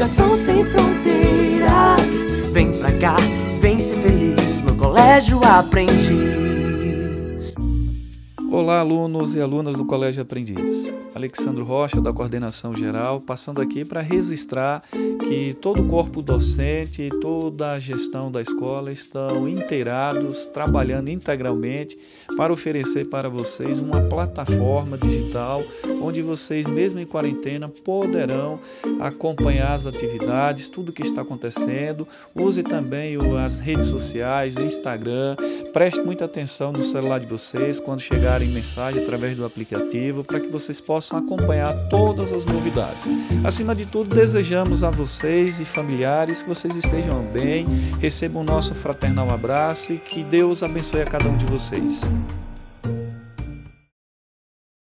Educação sem fronteiras. Vem pra cá, vem ser feliz no Colégio Aprendiz. Olá, alunos e alunas do Colégio Aprendiz. Alexandro Rocha, da Coordenação Geral, passando aqui para registrar que todo o corpo docente e toda a gestão da escola estão inteirados, trabalhando integralmente para oferecer para vocês uma plataforma digital onde vocês, mesmo em quarentena, poderão acompanhar as atividades, tudo que está acontecendo. Use também as redes sociais, o Instagram. Preste muita atenção no celular de vocês quando chegarem mensagens através do aplicativo para que vocês possam acompanhar todas as novidades. Acima de tudo, desejamos a vocês vocês e familiares, que vocês estejam bem, recebam o nosso fraternal abraço e que Deus abençoe a cada um de vocês.